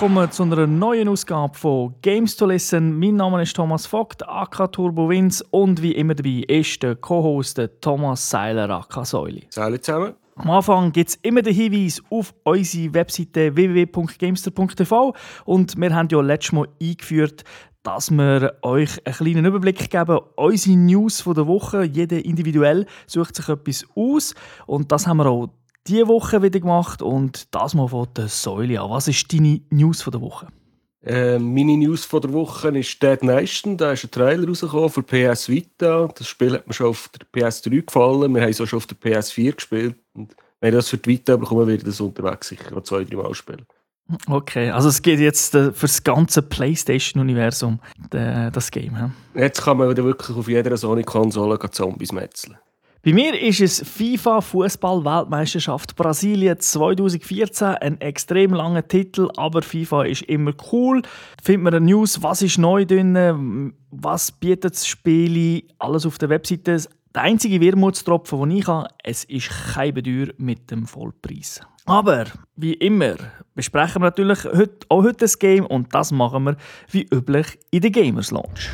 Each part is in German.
Willkommen zu einer neuen Ausgabe von Games to Listen. Mein Name ist Thomas Vogt, AK Turbo Wins und wie immer dabei ist der Co-Host Thomas Seiler, AK Säuli. Salut zusammen. Am Anfang gibt es immer den Hinweis auf unsere Webseite www.gamester.tv und wir haben ja letztes Mal eingeführt, dass wir euch einen kleinen Überblick geben, unsere News der Woche. Jeder individuell sucht sich etwas aus und das haben wir auch diese Woche wieder gemacht und das mal von der Säule an. Was ist deine News der Woche? Äh, meine News von der Woche ist Dead Nation. Da ist ein Trailer rausgekommen für PS Vita. Das Spiel hat mir schon auf der PS3 gefallen. Wir haben es auch schon auf der PS4 gespielt. Und wenn ich das für die Vita bekomme, werde ich das unterwegs sicher noch zwei, drei Mal spielen. Okay, also es geht jetzt äh, für das ganze PlayStation-Universum, das Game. Ja? Jetzt kann man wirklich auf jeder Sony-Konsole Zombies metzeln. Bei mir ist es FIFA Fußball Weltmeisterschaft Brasilien 2014, ein extrem langer Titel, aber FIFA ist immer cool. Findet man eine News, was ist neu drin, was bietet das Spiel, alles auf der Webseite. Der einzige Wermutstropfen, den ich habe, es ist kein Bedür mit dem Vollpreis. Aber wie immer besprechen wir natürlich heute, auch heute das Game und das machen wir wie üblich in der Gamers Launch.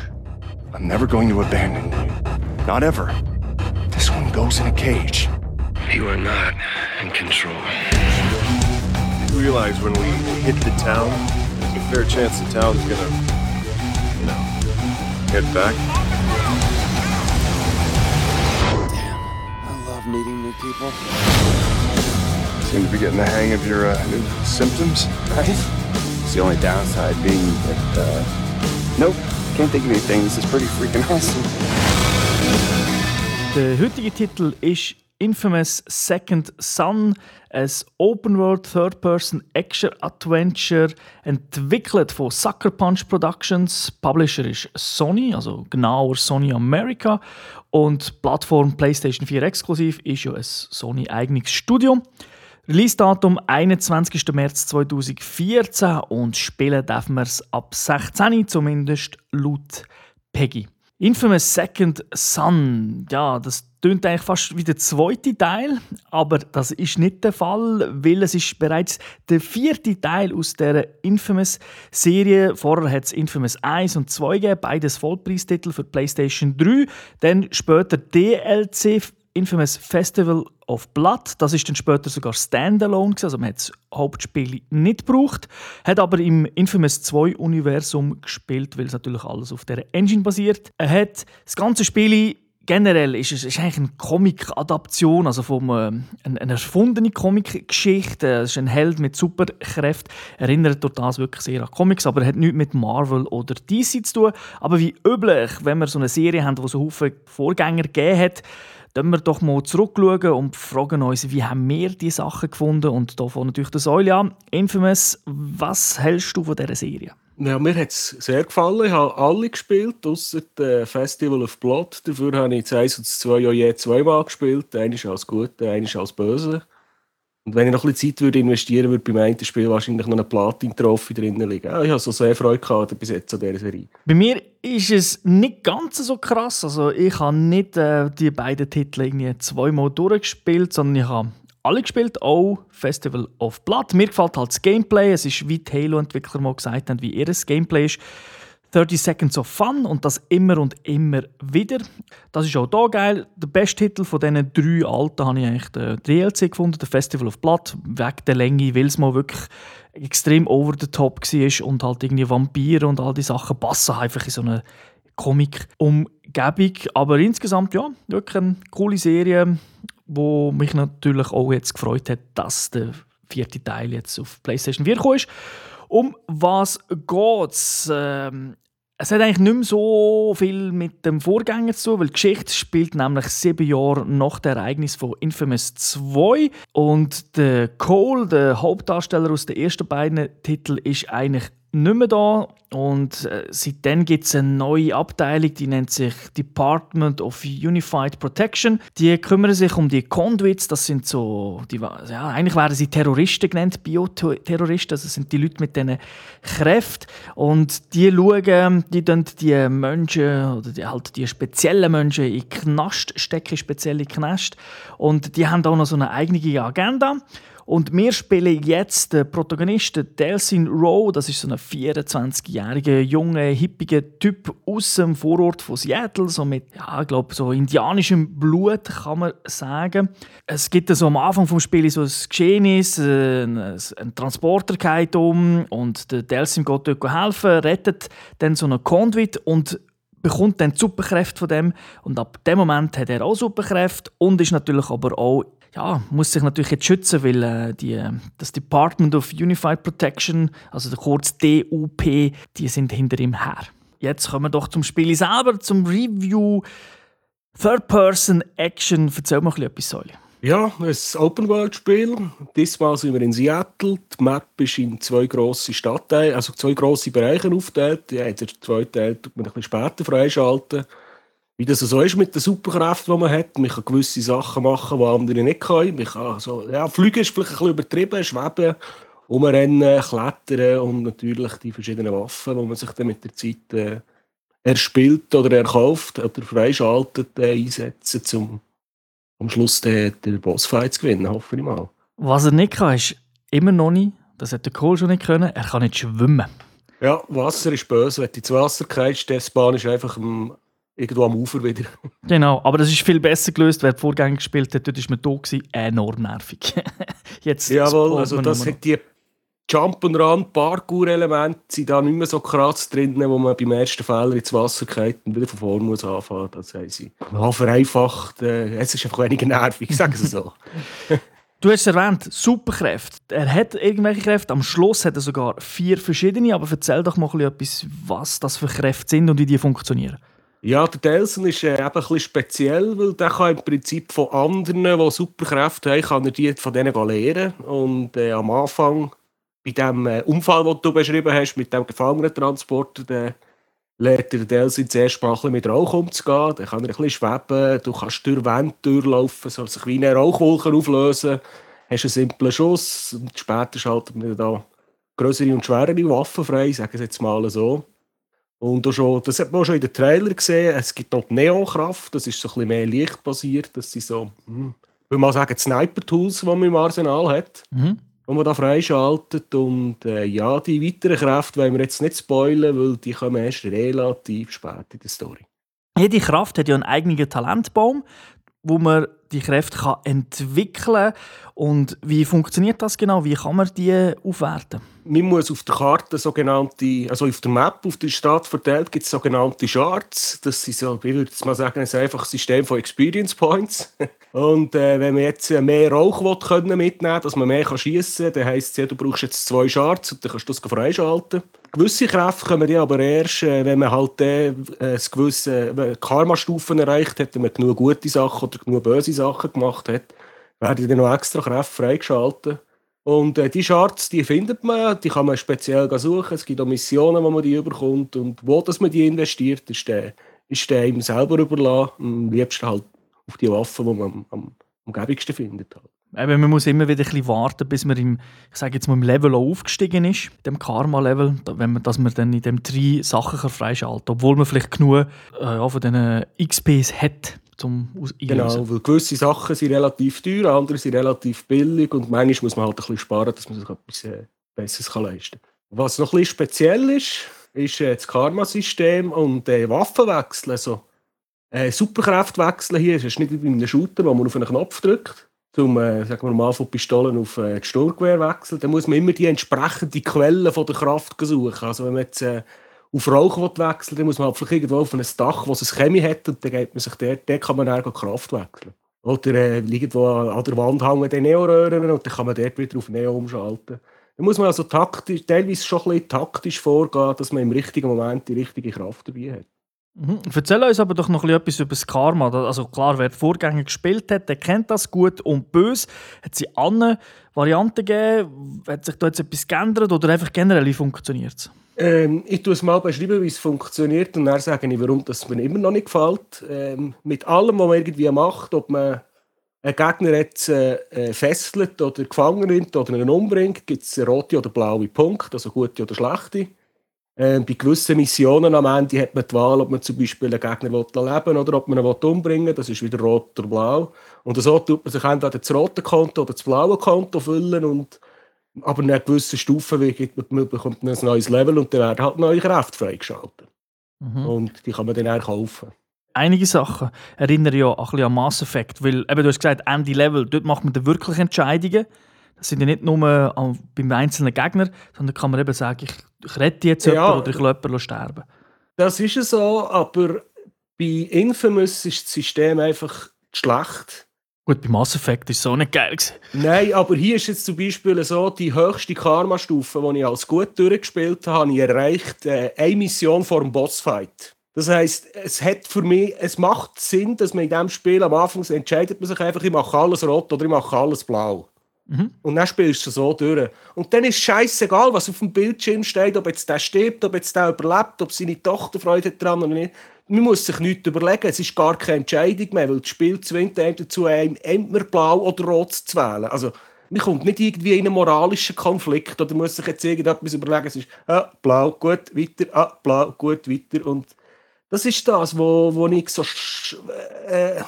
I'm never going to abandon you. Not ever. This one goes in a cage. You are not in control. You realize when we hit the town, there's a fair chance the town's gonna, you know, head back. Damn, I love meeting new people. Seem to be getting the hang of your uh, new symptoms. Right? It's the only downside being that, uh, nope, can't think of anything. This is pretty freaking awesome. Der heutige Titel ist Infamous Second Son, ein Open-World Third-Person-Action-Adventure, entwickelt von Sucker Punch Productions. Publisher ist Sony, also genauer Sony America. Und Plattform PlayStation 4 exklusiv ist ja ein Sony-eigenes Studio. Release-Datum 21. März 2014 und spielen darf man es ab 16, zumindest laut Peggy. Infamous Second Son, ja, das tönt eigentlich fast wie der zweite Teil, aber das ist nicht der Fall, weil es ist bereits der vierte Teil aus der Infamous-Serie. Vorher hat es Infamous 1 und 2 gegeben, beides Vollpreistitel für PlayStation 3. Dann später DLC Infamous Festival of Blood. Das ist dann später sogar Standalone, also man hat das Hauptspiel nicht gebraucht, hat aber im Infamous 2 Universum gespielt, weil es natürlich alles auf der Engine basiert. Er hat das ganze Spiel generell ist es eigentlich eine Comic-Adaption, also von äh, eine, eine erfundene Comic-Geschichte. Es ist ein Held mit Superkräften. Erinnert durch das wirklich sehr an Comics, aber hat nichts mit Marvel oder DC zu tun. Aber wie üblich, wenn wir so eine Serie haben, die so viele Vorgänger gegeben hat, Schauen wir doch mal zurückschauen und fragen uns, wie haben wir die Sachen gefunden? Und davon natürlich das Eulia. Infamous, was hältst du von dieser Serie? Ja, mir hat es sehr gefallen. Ich habe alle gespielt, außer dem Festival of Blood. Dafür habe ich das 1 und das 2 auch je zweimal gespielt. Einer als Gute, einer als Böse. Und wenn ich noch ein bisschen Zeit würde investieren würde, beim einen Spiel wahrscheinlich noch eine Platin-Trophy drin liegen. Ja, ich habe so sehr Freude gehabt bis jetzt an dieser Serie. Bei mir ist es nicht ganz so krass. Also ich habe nicht äh, die beiden Titel irgendwie zweimal durchgespielt, sondern ich habe alle gespielt, auch Festival of Blood. Mir gefällt halt das Gameplay. Es ist, wie die Halo-Entwickler mal gesagt haben, wie ihr Gameplay ist. 30 Seconds of Fun und das immer und immer wieder. Das ist auch hier geil. Der beste Titel von diesen drei alten habe ich eigentlich den DLC gefunden, der Festival of Blood, wegen der Länge, weil es mal wirklich extrem over the top war und halt irgendwie Vampire und all die Sachen passen einfach in so eine Comic-Umgebung. Aber insgesamt, ja, wirklich eine coole Serie, wo mich natürlich auch jetzt gefreut hat, dass der vierte Teil jetzt auf PlayStation 4 gekommen ist. Um was geht's? Ähm, es hat eigentlich nicht mehr so viel mit dem Vorgänger zu tun, weil die Geschichte spielt nämlich sieben Jahre nach dem Ereignis von Infamous 2. Und der Cole, der Hauptdarsteller aus den ersten beiden Titeln, ist eigentlich nicht mehr da. Und äh, seitdem gibt es eine neue Abteilung, die nennt sich Department of Unified Protection. Die kümmern sich um die Conduits, das sind so, die, ja, eigentlich werden sie Terroristen genannt, Bioterroristen, also das sind die Leute mit diesen Kräften. Und die schauen, die die Menschen, oder die, halt die speziellen Menschen in Knast stecken, spezielle Knast. Und die haben auch noch so eine eigene Agenda. Und wir spielen jetzt den Protagonisten Delsin Rowe. Das ist so ein 24-jähriger, junger, hippiger Typ aus dem Vorort von Seattle. So mit, ja, ich glaube, so indianischem Blut, kann man sagen. Es gibt so am Anfang des Spiels so ein Geschehnis, ein, ein Transporter geht um und der Delsin geht dort helfen, rettet dann so einen Conduit und bekommt dann die Superkräfte von dem und ab dem Moment hat er auch Superkräfte und ist natürlich aber auch ja, muss sich natürlich jetzt schützen, weil äh, die, das Department of Unified Protection, also kurz DUP, die sind hinter ihm her. Jetzt kommen wir doch zum Spiel selber, zum Review. Third-Person-Action. Erzähl mal etwas, Säule. Ja, ein Open-World-Spiel. Diesmal sind wir in Seattle. Die Map ist in zwei grosse Stadtteile, also zwei grosse Bereiche aufgeteilt. Ja, der zweite Teil tut man ein bisschen später freischalten wie das so ist mit den Superkräften, die man hat. Man kann gewisse Sachen machen, die andere nicht können. Man kann so, ja, Fliegen ist vielleicht ein bisschen übertrieben, schweben, umrennen, klettern und natürlich die verschiedenen Waffen, die man sich dann mit der Zeit äh, erspielt oder erkauft oder freischaltet, äh, einsetzen, um am Schluss den, den Bossfight zu gewinnen, hoffe ich mal. Was er nicht kann, ist immer noch nicht, das hat der Kohl schon nicht können, er kann nicht schwimmen. Ja, Wasser ist böse. Wenn du ins Wasser gehst, die Bahn ist einfach am irgendwo am Ufer wieder. Genau, aber das ist viel besser gelöst. Wer die Vorgänge gespielt hat, dort war man da gewesen, enorm nervig. Jetzt Jawohl, also das hat die Jump-and-Run, Parkour-Elemente sind da nicht mehr so krass drin, wo man beim ersten Fehler ins Wasser geht und wieder von vorne muss anfangen. Das haben sie ja, vereinfacht. Äh, es ist einfach weniger nervig, sagen sie so. Du hast es erwähnt, Superkräfte. Er hat irgendwelche Kräfte. Am Schluss hat er sogar vier verschiedene. Aber erzähl doch mal etwas, was das für Kräfte sind und wie die funktionieren. Ja, der Delson ist äh, eben ein speziell, weil der kann im Prinzip von anderen, die Superkräfte haben, kann er die von denen lernen. Und äh, am Anfang, bei dem äh, Unfall, den du beschrieben hast, mit dem Gefangenentransporter, der lernt der Delson zuerst mal mit Rauch umzugehen. Dann kann er ein bisschen schweben, du kannst durch Wände durchlaufen, soll sich wie eine Rauchwolke auflösen. Hast einen simplen Schuss und später schaltet man da größere und schwerere Waffen frei, sagen wir jetzt mal so. Und schon, das hat man auch schon in den Trailer gesehen. Es gibt dort Neonkraft, das ist so ein bisschen mehr lichtbasiert. Das sind so, hm, ich würde mal sagen, Sniper-Tools, die man im Arsenal hat, mhm. die man da freischaltet. Und äh, ja, die weiteren Kräfte wollen wir jetzt nicht spoilern, weil die kommen erst relativ spät in der Story. Jede Kraft hat ja einen eigenen Talentbaum, wo man die Kräfte kann entwickeln kann. Und wie funktioniert das genau? Wie kann man die aufwerten? Man muss auf der Karte sogenannte, also auf der Map, auf der Stadt verteilt, gibt es sogenannte Charts. Das sind so, wie würde ich mal sagen, ein einfaches System von Experience Points. Und äh, wenn man jetzt mehr Rauch will, können mitnehmen dass man mehr schiessen kann, dann heisst es, du brauchst jetzt zwei Charts und dann kannst du das freischalten. Gewisse Kräfte kommen ja aber erst, äh, wenn man halt äh, gewisse Karma-Stufen erreicht hat, wenn man genug gute Sachen oder genug böse Sachen gemacht hat, werden dann noch extra Kräfte freigeschaltet. Und äh, die Charts, die findet man, die kann man speziell suchen. Es gibt auch Missionen, wo man die überkommt. Und wo dass man die investiert, ist der, ist der ihm selber überlassen. Am liebsten halt auf die Waffen, die man am, am umgebigsten findet. Halt. Eben, man muss immer wieder ein bisschen warten, bis man im, ich sage jetzt mal, im Level aufgestiegen ist, dem Karma-Level, wenn man, dass man dann in dem drei Sachen freischalten kann, obwohl man vielleicht genug äh, ja, von diesen XPs hat zum. Genau, weil gewisse Sachen sind relativ teuer, andere sind relativ billig und manchmal muss man halt ein bisschen sparen, dass man sich etwas äh, Besseres kann leisten kann. Was noch ein bisschen speziell ist, ist äh, das Karma-System und äh, Waffenwechsel. Also, äh, wechseln hier ist nicht wie bei einem Shooter, wo man auf einen Knopf drückt, zum äh, sagen wir mal von Pistolen auf äh, Sturmgewehr wechseln. Dann muss man immer die entsprechende Quelle von der Kraft suchen. Also wenn man jetzt äh, auf Rauch wechseln dann muss man halt vielleicht irgendwo auf ein Dach, wo es ein Chemie hat, und dann geht man sich dort, dort kann man dann Kraft wechseln. Oder äh, irgendwo an der Wand hängen die Neoröhren und dann kann man dort wieder auf Neo umschalten. Da muss man also taktisch, teilweise schon ein bisschen taktisch vorgehen, dass man im richtigen Moment die richtige Kraft dabei hat. Mhm. Erzähl uns aber doch noch etwas über das Karma. Also klar, wer die Vorgänger gespielt hat, der kennt das gut und böse. Hat es andere Varianten gegeben? Hat sich da jetzt etwas geändert oder einfach generell funktioniert es? Ähm, ich tue es mal beschreiben, wie es funktioniert und dann sage ich, warum das mir immer noch nicht gefällt. Ähm, mit allem, was man irgendwie macht, ob man einen Gegner jetzt äh, äh fesselt oder gefangen nimmt oder ihn umbringt, gibt es rote oder blaue Punkte, also gute oder schlechte. Äh, bei gewissen Missionen am Ende hat man die Wahl, ob man zum Beispiel einen Gegner will leben oder ob man ihn will umbringen will. Das ist wieder rot oder blau. Und so tut man sich entweder das rote Konto oder das blaue Konto füllen. Und, aber in einer gewissen Stufe man, bekommt man ein neues Level und dann werden halt neue Kräfte freigeschaltet. Mhm. Und die kann man dann auch kaufen. Einige Sachen erinnern ja ein bisschen an Mass Effect, weil eben, du hast gesagt, Ende Level, dort macht man dann wirklich Entscheidungen. Das sind ja nicht nur beim einzelnen Gegner, sondern kann man eben sagen, ich, ich rette jetzt ja, jemanden oder ich lasse jemanden sterben. Das ist es so, aber bei Infamous ist das System einfach schlecht. Gut, bei Mass Effect ist es so nicht geil. Gewesen. Nein, aber hier ist jetzt zum Beispiel so, die höchste Karma-Stufe, die ich als gut durchgespielt habe, habe ich erreicht, äh, eine Mission vor dem Bossfight. Das heisst, es hat für mich, es macht Sinn, dass man in diesem Spiel am Anfang entscheidet man sich einfach, ich mache alles rot oder ich mache alles blau. Mhm. Und dann spielst du so durch. Und dann ist scheißegal, was auf dem Bildschirm steht, ob jetzt der stirbt, ob jetzt der überlebt, ob seine Tochter Freude hat dran oder nicht. Man muss sich nichts überlegen. Es ist gar keine Entscheidung mehr, weil das Spiel zwingt einem dazu, entweder blau oder rot zu wählen. Also, man kommt nicht irgendwie in einen moralischen Konflikt oder muss sich jetzt irgendetwas überlegen. Es ist ah, blau, gut, weiter, ah, blau, gut, weiter. Und das ist das, wo, wo ich so. Äh,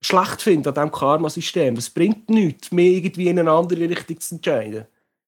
schlecht finde an diesem Karma-System. Es bringt nichts, mehr irgendwie in eine andere Richtung zu entscheiden.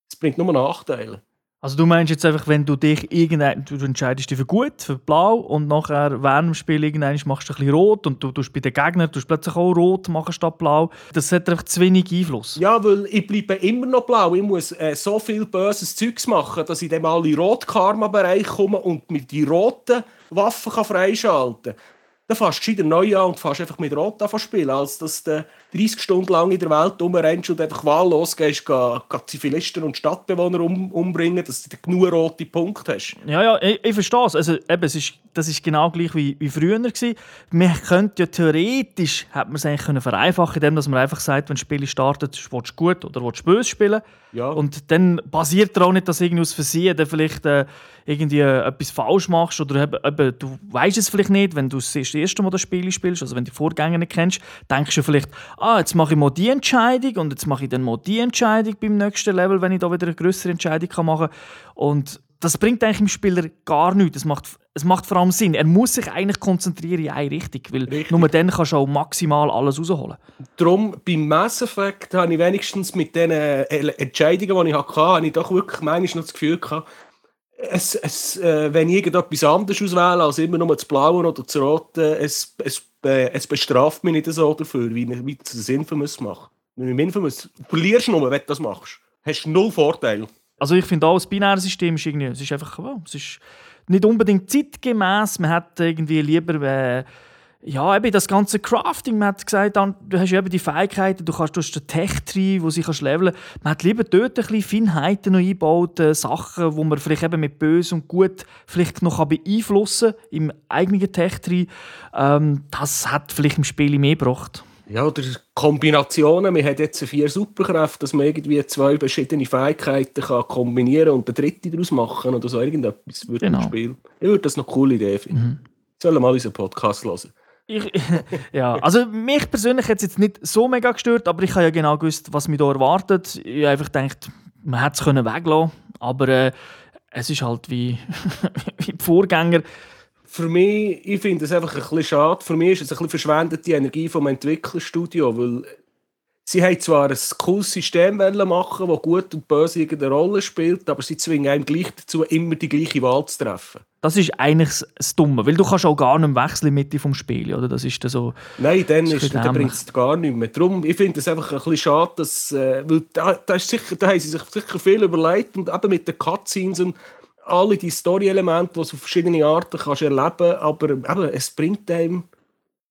Es bringt nur Nachteile. Also du meinst jetzt einfach, wenn du dich irgendein, du entscheidest dich für gut, für blau und nachher während dem Spiel irgendwann machst du ein bisschen rot und du tust bei den Gegnern tust plötzlich auch rot machen statt blau. Das hat einfach zu wenig Einfluss. Ja, weil ich bleibe immer noch blau. Ich muss äh, so viel böses Zeugs machen, dass ich dann mal in den Rot-Karma-Bereich komme und mit die roten Waffen kann freischalten kann dann fährst du neu an und fährst einfach mit Rot an spielen, als dass du 30 Stunden lang in der Welt rumrennst und einfach wahllos gehst, geh, geh Zivilisten und Stadtbewohner um, umbringen, dass du genug rote Punkte hast. Ja, ja, ich, ich verstehe es. Also, eben, es ist, das ist genau gleich wie, wie früher. Gewesen. Man könnte ja theoretisch, hat man es eigentlich können vereinfachen indem man einfach sagt, wenn das Spiel startet, willst du gut oder willst du böse spielen. Ja. Und dann basiert auch nicht, dass irgendwie aus Versehen dann vielleicht äh, irgendwie äh, etwas falsch machst oder eben, eben, du weißt es vielleicht nicht, wenn du das erste Mal das Spiel spielst, also wenn du die Vorgänger nicht kennst, denkst du vielleicht, ah, jetzt mache ich mal die Entscheidung und jetzt mache ich dann mal die Entscheidung beim nächsten Level, wenn ich da wieder eine größere Entscheidung machen kann. Und das bringt eigentlich dem Spieler gar nichts. Es macht, es macht vor allem Sinn. Er muss sich eigentlich konzentrieren in eine Richtung, weil Richtig. nur dann kannst du auch maximal alles rausholen. Darum, beim Mass Effect habe ich wenigstens mit den Entscheidungen, die ich hatte, habe ich doch wirklich manchmal noch das Gefühl gehabt, es, es, äh, wenn ich irgendetwas anderes auswähle als immer nur das Blaue oder das Rote, es, es, äh, es bestraft mich nicht so dafür, wie, wie das Infamous macht. Wenn du Infamous verlierst du nur, wenn du das machst. Hast null Vorteil. Also ich finde auch, das binäre System ist irgendwie, es ist einfach, oh, es ist nicht unbedingt zeitgemäß. Man hat irgendwie lieber äh, ja, eben das ganze Crafting, man hat gesagt, du hast eben die Fähigkeiten, du kannst durch den Tech-Tree, wo sie kannst leveln Man hat lieber dort ein bisschen Feinheiten noch eingebaut, äh, Sachen, wo man vielleicht eben mit Böse und Gut vielleicht noch beeinflussen kann im eigenen Tech-Tree. Ähm, das hat vielleicht im Spiel mehr gebracht. Ja, oder Kombinationen. Man hat jetzt vier Superkräfte, dass man irgendwie zwei verschiedene Fähigkeiten kann kombinieren und eine dritte daraus machen oder so irgendetwas würde genau. im Spiel. Ich würde das noch eine coole Idee finden. Mhm. Sollen wir mal unseren Podcast hören. Ich, ja, also mich persönlich hat es jetzt nicht so mega gestört, aber ich habe ja genau gewusst, was mich da erwartet. Ich habe einfach gedacht, man hätte es weglassen aber äh, es ist halt wie, wie die Vorgänger. Für mich, ich finde es einfach ein bisschen schade, für mich ist es ein bisschen verschwendete Energie vom Entwicklerstudio, weil Sie haben zwar ein cooles System machen, das gut und böse eine Rolle spielt, aber sie zwingen einem gleich dazu, immer die gleiche Wahl zu treffen. Das ist eigentlich das Dumme, weil du kannst auch gar nicht wechseln mit vom Spiel, oder? Das ist so... Nein, dann, ist, dann bringt es gar nichts mehr. Darum, ich finde es einfach ein bisschen schade, dass... Äh, weil da, da, ist sicher, da haben sie sich sicher viel überlegt und eben mit den Cutscenes und alle die Story-Elemente, die du auf verschiedene Arten kannst erleben kannst, aber eben, es bringt einem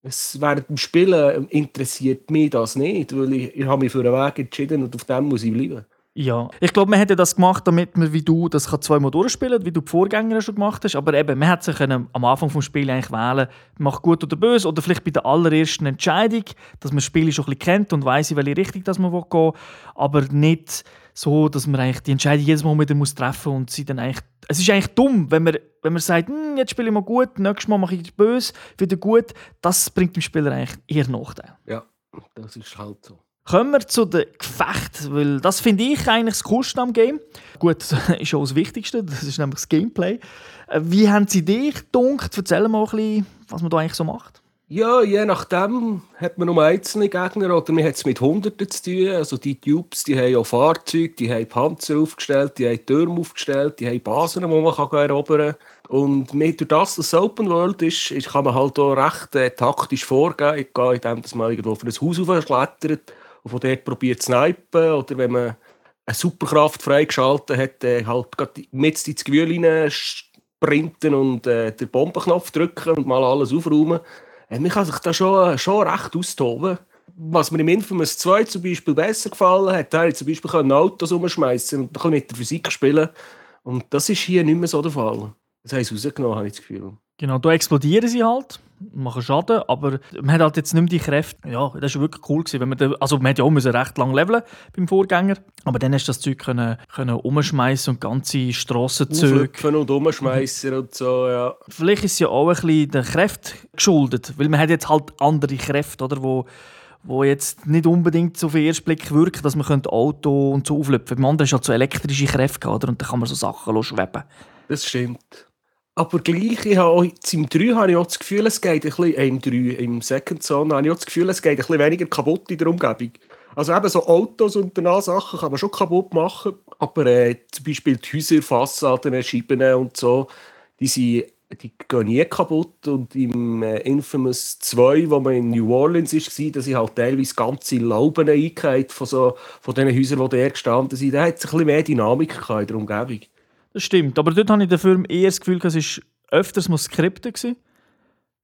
es, während dem Spielen interessiert mich das nicht, weil ich, ich habe mich für einen Weg entschieden und auf dem muss ich bleiben. Ja, ich glaube, man hätte das gemacht, damit man wie du das zweimal durchspielen wie du die Vorgänger schon gemacht hast. Aber eben, man hätte sich am Anfang des Spiels eigentlich wählen macht gut oder böse. Oder vielleicht bei der allerersten Entscheidung, dass man das Spiel schon ein bisschen kennt und weiß, in welche Richtung man gehen will. Aber nicht so, dass man eigentlich die Entscheidung jedes Mal wieder muss treffen und sie dann eigentlich... Es ist eigentlich dumm, wenn man, wenn man sagt, hm, jetzt spiele ich mal gut, nächstes Mal mache ich böse, wieder gut. Das bringt dem Spieler eigentlich eher Nachteil. Ja, das ist halt so. Kommen wir zu den Gefechten, weil das finde ich eigentlich das Coolste am Game. Gut, das ist auch das Wichtigste, das ist nämlich das Gameplay. Äh, Wie haben sie dich gedunkt? Erzähl mal ein bisschen, was man da eigentlich so macht. Ja, je nachdem hat man nur einzelne Gegner oder man hat es mit Hunderten zu tun. Also die Tubes, die haben auch Fahrzeuge, die haben Panzer aufgestellt, die haben Türme aufgestellt, die haben Basen, die man kann erobern kann. Und mit, durch das, dass es Open World ist, kann man halt auch recht äh, taktisch vorgehen, indem dass man irgendwo auf ein Haus klettert und von dort probiert zu snipen. Oder wenn man eine Superkraft freigeschaltet hat, äh, halt mit ins Gewühl rein sprinten und äh, den Bombenknopf drücken und mal alles aufräumen. Äh, man kann sich da schon, schon recht austoben. Was mir im Infamous 2 zum Beispiel besser gefallen hat, da zum Beispiel können Autos umschmeißen und mit der Physik spielen. Und das ist hier nicht mehr so der Fall. Das haben sie rausgenommen, habe ich das Gefühl. Genau, da explodieren sie halt, machen Schaden, aber man hat halt jetzt nicht mehr die Kräfte. Ja, das war wirklich cool. Gewesen, wenn man da, also man hat ja auch müssen recht lang leveln beim Vorgänger, aber dann hast du das Zeug können, können umschmeißen und ganze Strassenzüge. Und umschmeißen und so, ja. Vielleicht ist es ja auch ein bisschen den Kräften geschuldet, weil man hat jetzt halt andere Kräfte, oder, wo, wo jetzt nicht unbedingt so auf den ersten Blick wirken, dass man könnte Auto und so auflöpfen. Beim anderen ist halt so elektrische Kräfte, oder? und dann kann man so Sachen schweben. Das stimmt. Aber gleich, ich habe auch, im 3 habe ich auch das Gefühl, es geht ein bisschen, äh, im 3, im Second Zone, habe ich auch das Gefühl, es geht ein bisschen weniger kaputt in der Umgebung. Also eben so Autos und danach Sachen kann man schon kaputt machen, aber äh, zum Beispiel die Häuser, Fassaden, Scheiben und so, die, sind, die gehen nie kaputt. Und im äh, Infamous 2, wo man in New Orleans war, da sind halt teilweise ganze Lauben eingehakt von, so, von diesen Häusern, die da gestanden sind. Da hat es ein bisschen mehr Dynamik in der Umgebung. Das stimmt, aber dort habe ich dafür eher das Gefühl, es war öfters mal Skripte gewesen,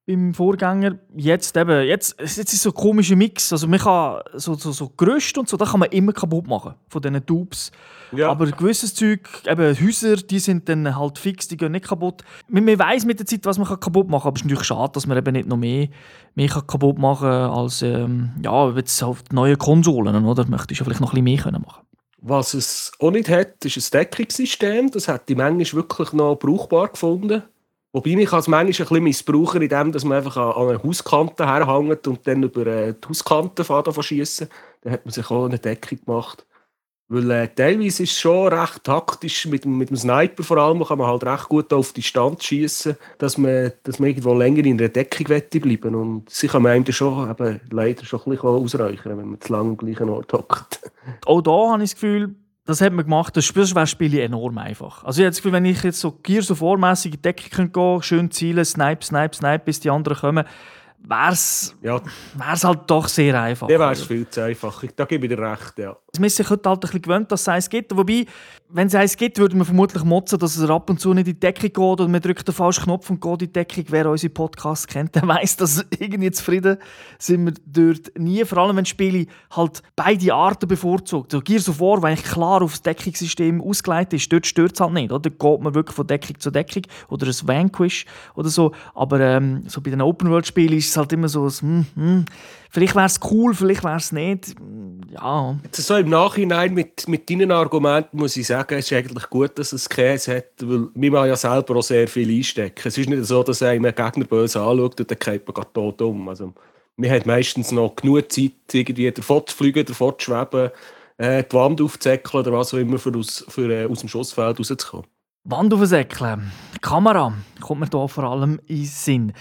beim Vorgänger. Jetzt eben, jetzt, jetzt ist so ein komischer Mix. Also man kann so, so, so Gerüste und so, das kann man immer kaputt machen, von diesen Tubes. Ja. Aber gewisses Zeug, eben Häuser, die sind dann halt fix, die gehen nicht kaputt. Man, man weiss mit der Zeit, was man kaputt machen kann, aber es ist natürlich schade, dass man eben nicht noch mehr, mehr kaputt machen kann als ähm, ja, jetzt halt neue Konsolen, oder? Möchtest du vielleicht noch ein bisschen mehr können machen Was es auch nicht hat, ist ein Deckungssystem. Das hätte ich manchmal wirklich noch brauchbar gefunden. Wobei ich es manchmal ein bisschen missbrauchen, indem dass man einfach an an eine Hauskante herhängt und dann über äh, die Hauskante schiessen. Dann hat man sich auch eine Deckung gemacht. Weil äh, teilweise ist es schon recht taktisch, mit, mit dem Sniper vor allem kann man halt recht gut auf Distanz schießen, dass man, dass man irgendwo länger in der Deckung bleiben Und sie kann man einem schon eben, leider schon ein bisschen ausreichen, wenn man zu lange am gleichen Ort hockt. auch da habe ich das Gefühl, das hat man gemacht, das Spiel enorm einfach. Also ich habe das Gefühl, wenn ich jetzt so Gears of War mässig in die könnte gehen schön zielen, snipe, snipe, snipe, bis die anderen kommen, wäre es Ja, halt doch sehr einfach. der wäre es viel zu einfach. Da gebe ich dir recht, ja. Ist sich heute halt ein bisschen gewöhnt, dass es eins gibt. Wobei, wenn es eins gibt, würde man vermutlich motzen, dass es ab und zu nicht in die Decke geht oder man drückt den falschen Knopf und geht in die Deckung. Wer unsere Podcasts kennt, der weiss, dass irgendwie zufrieden sind wir dort nie. Vor allem, wenn Spiele halt beide Arten bevorzugt. So Gears of War, eigentlich klar auf das Deckungssystem ausgelegt ist, dort stört es halt nicht. Oder? Geht man wirklich von Deckung zu Deckung oder ein Vanquish oder so. Aber ähm, so bei den Open-World-Spielen ist es halt immer so, ein, hm, hm, vielleicht wäre es cool, vielleicht wäre es nicht. Ja, Jetzt so im Nachhinein mit, mit deinen Argumenten muss ich sagen, es ist eigentlich gut, dass es Käse hat, weil wir machen ja selber auch sehr viel einstecken. Es ist nicht so, dass einem ein Gegner böse anschaut und dann geht man tot um. Also, man hat meistens noch genug Zeit, irgendwie davon zu fliegen, davon zu schweben, äh, die Wand aufzuzäckeln oder was auch immer, für aus, für, äh, aus dem Schussfeld rauszukommen. Wand aufsäckeln. Kamera kommt mir da vor allem in den Sinn.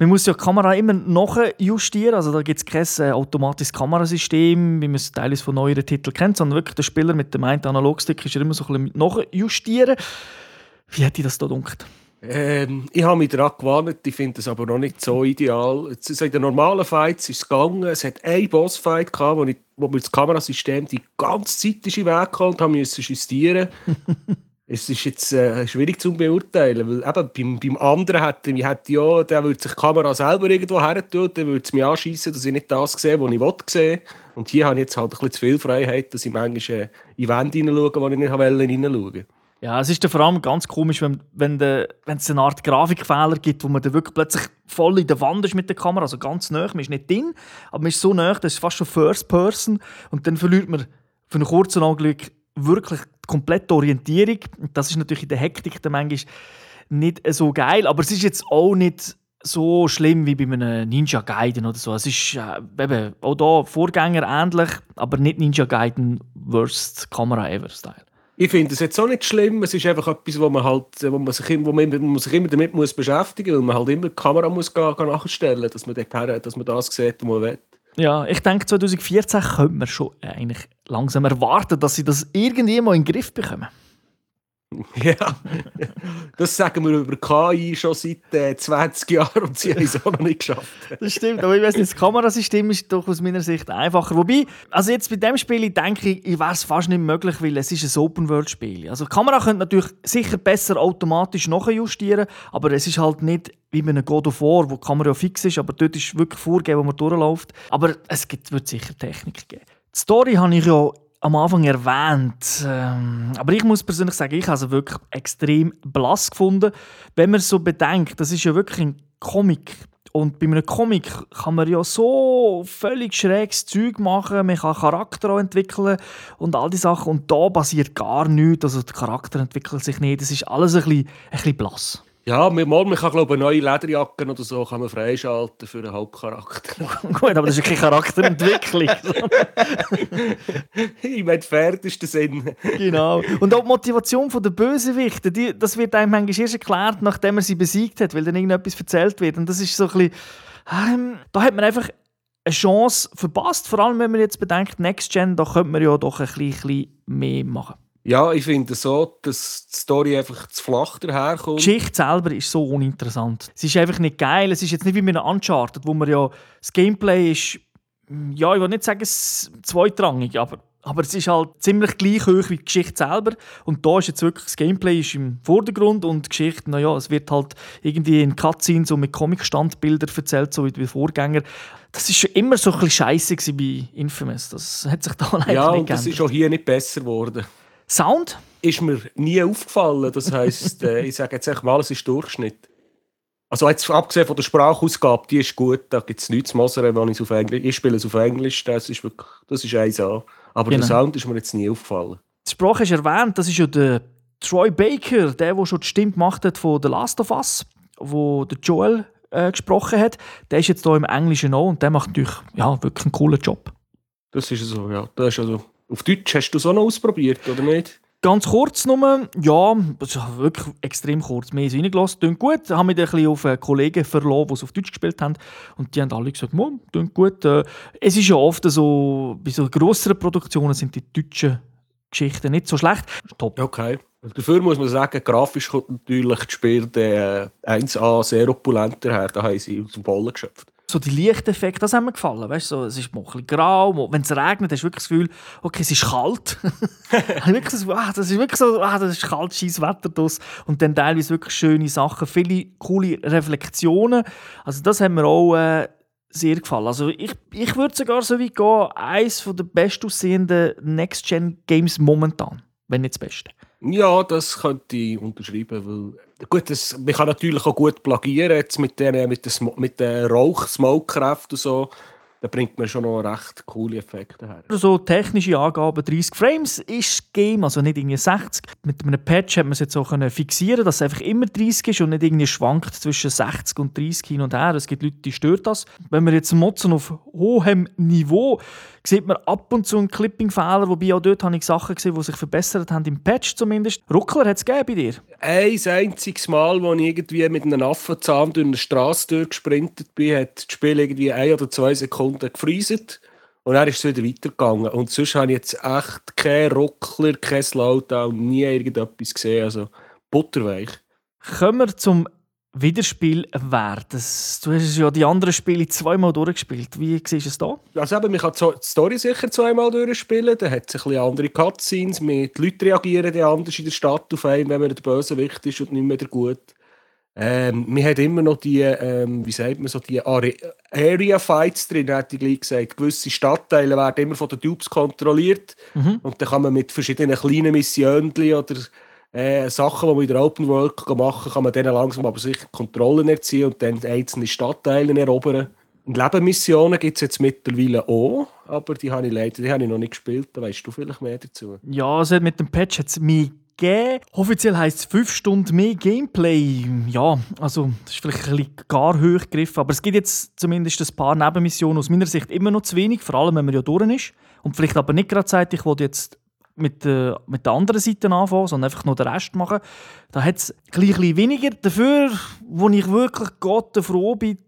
Man muss ja die Kamera immer nachjustieren. Also da gibt es kein äh, automatisches Kamerasystem, wie man es teilweise von neueren Titeln kennt, sondern wirklich der Spieler mit dem einen Analogstick ist ja immer so ein bisschen nachjustieren. Wie hätte ich das da gedacht? Ähm, ich habe mich daran gewarnt, ich finde es aber noch nicht so ideal. Jetzt, so in den normalen Fights ist es gegangen. Es hat einen Bossfight gehabt, wo, ich, wo mir das Kamerasystem die ganze Zeit ist in den Weg kam und müssen justieren. es ist jetzt äh, schwierig zu beurteilen, weil eben beim, beim anderen hätte ich hätte ja, der würde sich die Kamera selber irgendwo her dann würde es mich anschießen, dass ich nicht das sehe, was ich will sehen. Und hier habe ich jetzt halt ein bisschen zu viel Freiheit, dass ich manchmal äh, in Wände hineinschaue, wo ich nicht hineinschauen wollte. Ja, es ist vor allem ganz komisch, wenn, wenn, de, wenn es eine Art Grafikfehler gibt, wo man dann wirklich plötzlich voll in der Wand ist mit der Kamera, also ganz nah. Man ist nicht drin, aber man ist so nah, das ist fast schon First Person. Und dann verliert man für einen kurzen Augenblick wirklich die komplette Orientierung. Das ist natürlich in der Hektik dann manchmal nicht so geil. Aber es ist jetzt auch nicht so schlimm wie bei einem Ninja Gaiden oder so. Es ist äh, eben auch da Vorgänger ähnlich, aber nicht Ninja Gaiden Worst Kamera Ever Style. Ich finde es jetzt auch nicht schlimm. Es ist einfach etwas, wo man halt, wo man sich, wo man, man sich immer damit muss beschäftigen muss, weil man halt immer die Kamera muss nachstellen dass man, dort, dass man das sieht, was man will. Ja, ich denke, 2014 könnte man schon eigentlich langsam erwarten, dass sie das irgendwie mal in den Griff bekommen. Ja, das sagen wir über KI schon seit äh, 20 Jahren und sie haben es auch noch nicht geschafft. Das stimmt, aber ich weiß nicht, das Kamerasystem ist doch aus meiner Sicht einfacher. Wobei, also jetzt bei dem Spiel denke ich, wäre es fast nicht möglich, weil es ist ein Open-World-Spiel. Also die Kamera könnte natürlich sicher besser automatisch nachjustieren, aber es ist halt nicht wie bei einem God of War, wo die Kamera fix ist, aber dort ist wirklich vorgegeben, wo man durchläuft. Aber es wird sicher Technik geben. Die Story habe ich ja am Anfang erwähnt. Ähm, aber ich muss persönlich sagen, ich habe sie wirklich extrem blass gefunden. Wenn man so bedenkt, das ist ja wirklich ein Comic. Und bei einem Comic kann man ja so völlig schräges Zeug machen, man kann Charakter auch entwickeln und all die Sachen. Und da passiert gar nichts, also der Charakter entwickelt sich nicht. Das ist alles ein bisschen, ein bisschen blass. Ja, man, man kann glaube ich, neue Lederjacken oder so kann man freischalten für einen Hauptcharakter. Gut, aber das ist keine Charakterentwicklung. ich meine, Pferd ist der Sinn. genau. Und auch die Motivation der Bösewichte, die, das wird einem manchmal erst erklärt, nachdem er sie besiegt hat, weil dann irgendetwas erzählt wird. Und das ist so ein bisschen... Ähm, da hat man einfach eine Chance verpasst, vor allem wenn man jetzt bedenkt, Next Gen, da könnte man ja doch ein bisschen mehr machen. Ja, ich finde so, dass die Story einfach zu flach daherkommt. Die Geschichte selber ist so uninteressant. Es ist einfach nicht geil. Es ist jetzt nicht wie mit einem Uncharted, wo man ja das Gameplay ist, ja, ich will nicht sagen zweitrangig, aber, aber es ist halt ziemlich gleich hoch wie die Geschichte selber. Und da ist jetzt wirklich das Gameplay ist im Vordergrund und die Geschichte, naja, es wird halt irgendwie in Cutscenes so mit Comic-Standbildern erzählt, so wie die Vorgänger. Das ist schon immer so ein bisschen scheiße bei Infamous. Das hat sich da leider ja, nicht und das ist auch hier nicht besser geworden. Sound? Ist mir nie aufgefallen. Das heisst, äh, ich sage jetzt echt mal, es ist Durchschnitt. Also jetzt abgesehen von der Sprachausgabe, die ist gut, da gibt es nichts zu mosern, wenn ich auf Englisch, ich spiele es auf Englisch, das ist wirklich, das ist eins an. Aber genau. der Sound ist mir jetzt nie aufgefallen. Die Sprache ist erwähnt, das ist ja der Troy Baker, der, der schon die Stimme gemacht hat von The Last of Us, wo der Joel äh, gesprochen hat. Der ist jetzt hier im Englischen auch und der macht natürlich ja, wirklich einen coolen Job. Das ist so, ja. Das ist also auf Deutsch hast du auch noch ausprobiert, oder nicht? Ganz kurz nur, ja, wirklich extrem kurz. Mehr reingelassen, klingt gut. Ich habe mich ein bisschen auf Kollegen verloren, die es auf Deutsch gespielt haben. Und die haben alle gesagt, klingt gut. Äh, es ist ja oft so, bei so grösseren Produktionen sind die deutschen Geschichten nicht so schlecht. Top. Okay. Dafür muss man sagen, grafisch kommt natürlich das Spiel der 1A sehr opulenter her. Da haben sie aus dem Bollen geschöpft so die Lichteffekte, das haben mir gefallen. Weißt, so, es ist mal ein bisschen grau, wenn es regnet, hast du wirklich das Gefühl, okay, es ist kalt. wirklich so, ah, das ist wirklich so, ah, das ist kalt, scheiß Wetter draus. Und dann teilweise wirklich schöne Sachen, viele coole Reflexionen. Also das hat mir auch äh, sehr gefallen. Also ich, ich würde sogar so weit gehen, eines der bestaussehenden Next-Gen-Games momentan, wenn nicht das Beste. Ja, das könnte ich unterschreiben, weil Gut, das, man kann natürlich auch gut plagieren jetzt mit den, mit den, mit den Rauch-Smoke-Kräften und so. Da bringt man schon noch recht coole Effekte her. So technische Angaben, 30 Frames ist Game, also nicht irgendwie 60. Mit einem Patch hat man es jetzt auch fixieren dass es einfach immer 30 ist und nicht irgendwie schwankt zwischen 60 und 30 hin und her. Es gibt Leute, die stört das. Wenn wir jetzt motzen auf hohem Niveau, sieht man ab und zu einen Clipping-Fehler, wobei auch dort habe ich Sachen gesehen, die sich verbessert haben, im Patch zumindest. Ruckler hat es bei dir? Ein einziges Mal, als ich irgendwie mit einem Affenzahn durch eine Straße durchgesprintet bin, hat das Spiel irgendwie ein oder zwei Sekunden gefreezet. Und dann ist es wieder weitergegangen. Und sonst habe ich jetzt echt keinen Ruckler, kein Slowdown, nie irgendetwas gesehen. Also butterweich. Kommen wir zum Wiederspielwert. Das, du hast ja die anderen Spiele zweimal durchgespielt. Wie siehst du es da? Also eben, man kann die Story sicher zweimal durchspielen. Da hat es ein bisschen andere Cutscenes. Die Leute reagieren anders in der Stadt auf einen, wenn man der Bösewicht ist und nicht mehr der Gut. Ähm, man hat immer noch die, ähm, wie sagt man so, die Area Fights drin, hätte ich gleich gesagt. Gewisse Stadtteile werden immer von den Dupes kontrolliert. Mhm. Und dann kann man mit verschiedenen kleinen Missionen oder äh, Sachen, die man in der Open World machen kann, kann man denen langsam aber sicher Kontrollen erziehen und dann einzelne Stadtteile erobern. Und Lebenmissionen gibt es jetzt mittlerweile auch, aber die habe ich leider die habe ich noch nicht gespielt. Da weißt du vielleicht mehr dazu. Ja, also mit dem Patch hat es mich geben. Offiziell heisst es 5 Stunden mehr Gameplay. Ja, also das ist vielleicht ein bisschen gar hochgegriffen, aber es gibt jetzt zumindest ein paar Nebenmissionen aus meiner Sicht immer noch zu wenig, vor allem wenn man ja durch ist. Und vielleicht aber nicht gerade sagt, ich will jetzt mit, äh, mit der anderen Seite anfangen, sondern einfach nur den Rest machen. Da hat es ein bisschen weniger. Dafür, wo ich wirklich Gott froh bin,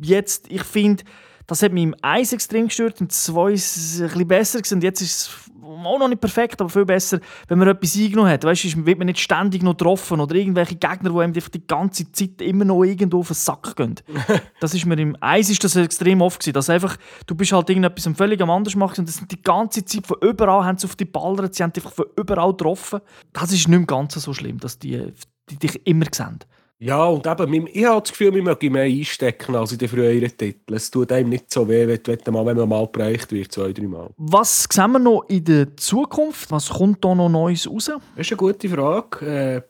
jetzt, ich finde, das hat mich im 1 extrem gestört, im 2 ist es ein bisschen besser gewesen. und jetzt ist es auch noch nicht perfekt, aber viel besser, wenn man etwas eingenommen hat. Weißt du, wird man nicht ständig noch getroffen oder irgendwelche Gegner, die einem die ganze Zeit immer noch irgendwo auf den Sack gehen. das ist mir im 1 ist das extrem oft gewesen, dass einfach, du bist halt irgendetwas völlig anders machen und das sind die ganze Zeit von überall haben sie auf die ballert, sie haben dich von überall getroffen. Das ist nicht mehr ganz so schlimm, dass die, die dich immer sehen. Ja, und eben, ich habe das Gefühl, wir mögen mehr einstecken als in den früheren Titeln. Es tut einem nicht so weh, wenn, man, wenn man mal bereicht wird, zwei, drei Mal. Was sehen wir noch in der Zukunft? Was kommt da noch Neues raus? Das ist eine gute Frage. Äh,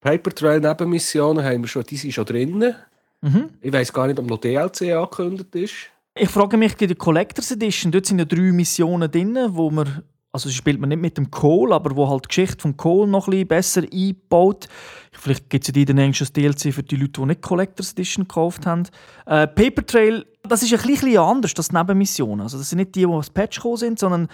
Paper Trail Nebenmissionen haben wir schon, die sind schon drin. Mhm. Ich weiß gar nicht, ob noch DLC angekündigt ist. Ich frage mich, der Collectors Edition, dort sind ja drei Missionen drin, wo man also spielt man nicht mit dem Cole, aber wo halt die Geschichte von Cole noch ein bisschen besser einbaut. Vielleicht gibt es ja dann ein DLC für die Leute, die nicht Collectors Edition gekauft haben. Äh, Paper Trail, das ist ein bisschen anders, das Nebenmission. Also das sind nicht die, die aufs Patch gekommen sind, sondern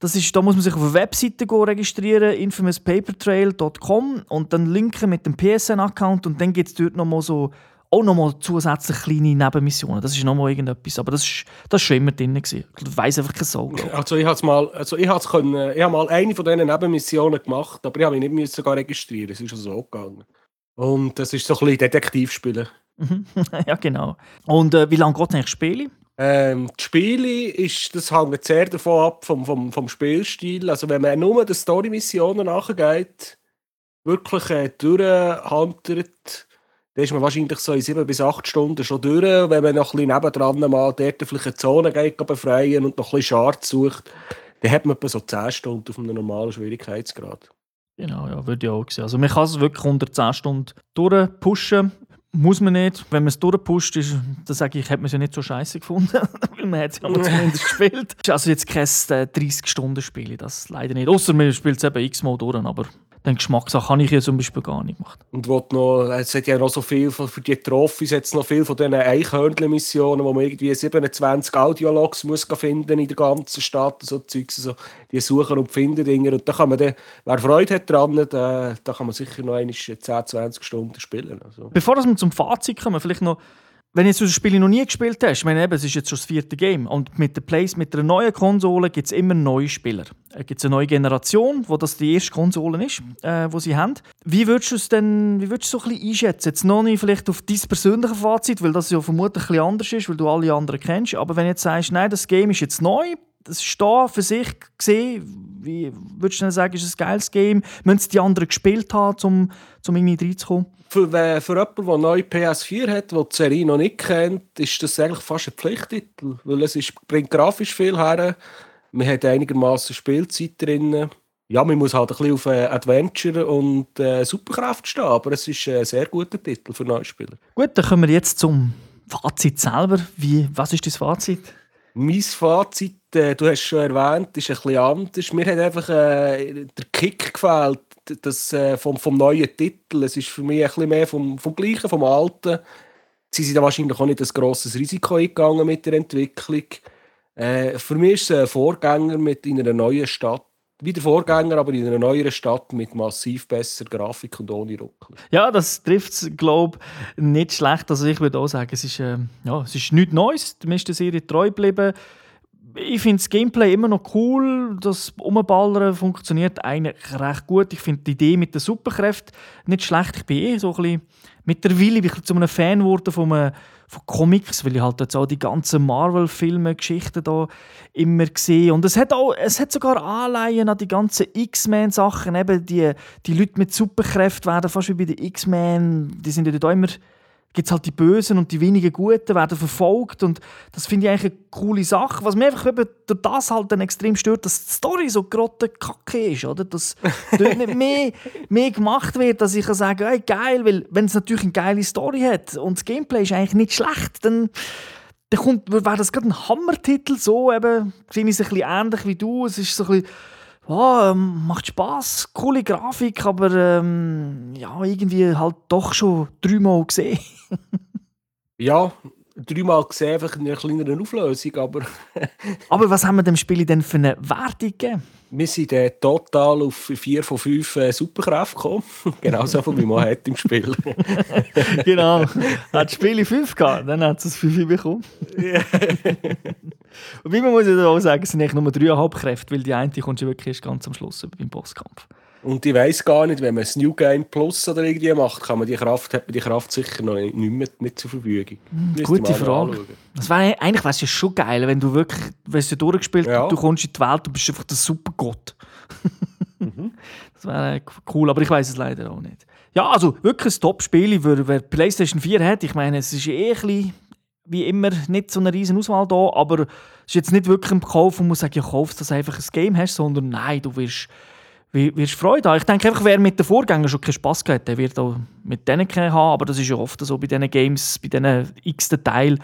das ist, da muss man sich auf eine Webseite registrieren, infamouspapertrail.com und dann linken mit dem PSN-Account und dann gibt es dort noch mal so auch nochmal zusätzlich kleine Nebenmissionen. Das ist nochmal irgendetwas. Aber das ist, das ist schon immer drin. Gewesen. Ich weiss einfach kein Sau. Also ich habe mal, also ich können, ich habe mal eine von diesen Nebenmissionen gemacht, aber ich habe mich nicht sogar registrieren. Es ist also so gegangen. Und das ist so ein bisschen Detektivspielen. Mhm. ja, genau. Und äh, wie lange geht eigentlich Spiele? Ähm, die Spiele, ist, das hängt sehr davon ab, vom, vom, vom Spielstil. Also wenn man nur den Story-Missionen nachgeht, wirklich äh, durchhantert, dann ist man wahrscheinlich so in sieben bis acht Stunden schon durch. Wenn man noch ein bisschen nebendran mal dort vielleicht eine Zone geht, befreien und noch ein bisschen Charts sucht, dann hat man etwa so zehn Stunden auf einem normalen Schwierigkeitsgrad. Genau, ja, würde ich auch sehen. Also man kann es wirklich unter 10 Stunden durchpushen. Muss man nicht. Wenn man es durchpusht, ist, dann sage ich, hat man es ja nicht so scheiße gefunden. Weil man hat es ja zumindest gespielt. Also jetzt kein 30-Stunden-Spiel, das leider nicht. Außer man spielt es eben x-mal durch, aber den Geschmackssache habe ich ja zum Beispiel gar nicht gemacht. Und noch, es hat ja noch so viel, für die Trophys jetzt noch viel von diesen Eichhörnchen-Missionen, wo man irgendwie 27 Audiologs muss finden in der ganzen Stadt, so Zeugs, so, die suchen und finden Dinge. Und da kann man dann, wer Freude hat dran, da, da kann man sicher noch 10, 20 Stunden spielen. Also. Bevor wir zum Fazit kommen, vielleicht noch wenn du das Spiel noch nie gespielt hast, ich meine, eben, es ist jetzt schon das vierte Game, und mit der Plays, mit einer neuen Konsole gibt es immer neue Spieler. Es gibt eine neue Generation, wo das die erste Konsole ist, äh, wo sie haben. Wie würdest du es denn, wie würdest du so ein bisschen einschätzen? Jetzt noch nicht vielleicht auf dein persönliches Fazit, weil das ja vermutlich ein bisschen anders ist, weil du alle anderen kennst. Aber wenn du jetzt sagst, nein, das Game ist jetzt neu, das ist da für sich gesehen, wie würdest du denn sagen, ist es ein geiles Game? Müssen die anderen gespielt haben, um, um irgendwie reinzukommen? für, äh, für jemanden, der neu PS4 hat, der die Serie noch nicht kennt, ist das eigentlich fast ein Pflichttitel, weil es ist, bringt grafisch viel her, man hat einigermaßen Spielzeit drin. Ja, man muss halt ein bisschen auf äh, Adventure und äh, Superkraft stehen, aber es ist ein sehr guter Titel für Neuspieler. Gut, dann kommen wir jetzt zum Fazit selber. Wie, was ist dein Fazit? Mein Fazit, äh, du hast schon erwähnt, ist ein bisschen anders. Mir hat einfach äh, der Kick gefällt das, äh, vom, vom neuen Titel. Es ist für mich ein bisschen mehr vom, vom Gleichen, vom Alten. Sie sind da wahrscheinlich auch nicht ein grosses Risiko eingegangen mit der Entwicklung. Äh, für mich ist es ein Vorgänger mit in einer neuen Stadt. Wie der Vorgänger, aber in einer neueren Stadt mit massiv besserer Grafik und ohne Ruckel. Ja, das trifft es, glaube ich, nicht schlecht. Also ich würde auch sagen, es ist, äh, ja, es ist nichts Neues. Bist der Serie treu geblieben ich finde das Gameplay immer noch cool. Das Umballern funktioniert eigentlich recht gut. Ich finde die Idee mit der Superkräften nicht schlecht. Ich bin eh so ein bisschen mittlerweile bin ich zu einem Fan geworden von, einem, von Comics, weil ich halt jetzt auch die ganzen Marvel-Filme, Geschichten da immer sehe. Und es hat, auch, es hat sogar Anleihen an die ganzen X-Men-Sachen. Eben die, die Leute mit Superkräften werden fast wie bei den X-Men, die sind ja da immer gibt es halt die Bösen und die wenigen Guten werden verfolgt und das finde ich eigentlich eine coole Sache. Was mir einfach eben durch das halt dann extrem stört, dass die Story so grotte Kacke ist, oder? Dass dort nicht mehr, mehr gemacht wird, dass ich kann sagen, hey, geil, weil wenn es natürlich eine geile Story hat und das Gameplay ist eigentlich nicht schlecht, dann dann kommt, wäre das gerade ein Hammertitel, so eben, finde ich es ein bisschen ähnlich wie du, es ist so ein bisschen Ja, ähm, macht Spaß, coole Grafik, aber ähm, ja, irgendwie halt doch schon dreimal gesehen. Ja, dreimal gesehen, einfach in einer kleineren Auflösung, aber aber was haben wir dem Spiel denn für eine Wertung gegeben? wir sind äh, total auf 4 von 5 äh, Superkräfte gekommen. Genauso viel wie man hat im Spiel. genau. Hat das Spiel 5 gehabt, dann hat es 5 bekommen. Wobei man muss ja auch sagen, es sind eigentlich nur 3,5 Kräfte, weil die eine kommt wirklich erst ganz am Schluss beim Bosskampf. Und ich weiss gar nicht, wenn man das New Game Plus oder irgendwie macht, kann man die Kraft, hat man die Kraft sicher noch nicht, nicht, mehr, nicht zur Verfügung. Müsste Gute man Frage. Das wär, eigentlich wäre es ja schon geil, wenn du wirklich, wenn du durchgespielt Ja. und du kommst in die Welt und bist einfach der Supergott. Das wäre cool, aber ich weiß es leider auch nicht. Ja, also wirklich ein Top-Spiel, wer, wer PlayStation 4 hat. Ich meine, es ist eh ein bisschen, wie immer nicht so eine riesen Auswahl da, aber es ist jetzt nicht wirklich im Kauf und muss sagen, ja, kauf, dass du einfach ein Game hast, sondern nein, du wirst, wir- wirst Freude haben. Ich denke einfach, wer mit den Vorgängern schon keinen Spass gehabt hat, der wird auch mit denen keinen haben, aber das ist ja oft so bei diesen Games, bei diesen x-ten Teil,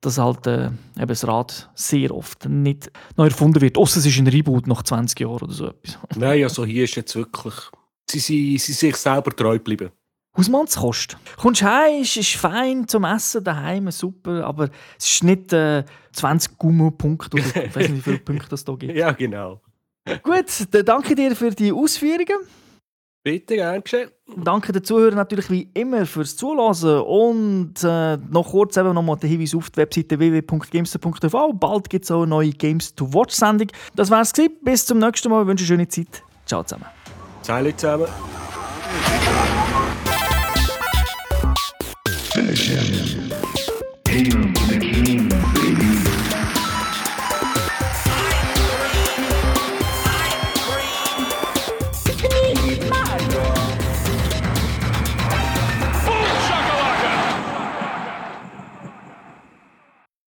dass halt äh, eben das Rad sehr oft nicht neu erfunden wird. Außer es ist ein Reboot nach 20 Jahren oder so etwas. Nein, also hier ist jetzt wirklich... Sie sind sich selber treu geblieben. Hausmannskost. Kommst heim, ist, ist fein zum Essen daheim, super, aber es ist nicht äh, 20 Gummo-Punkte oder ich weiß nicht, wie viele Punkte es da gibt. Ja, genau. Gut, dann danke dir für die Ausführungen. Bitte, gern geschehen. Danke den Zuhörern natürlich wie immer fürs Zuhören und äh, noch kurz eben nochmal der Hinweis auf die Webseite www.gamester.tv. Bald gibt es auch eine neue Games to Watch Sendung. Das war's gewesen. Bis zum nächsten Mal. Ich wünsche eine schöne Zeit. Ciao zusammen. Zeile zusammen.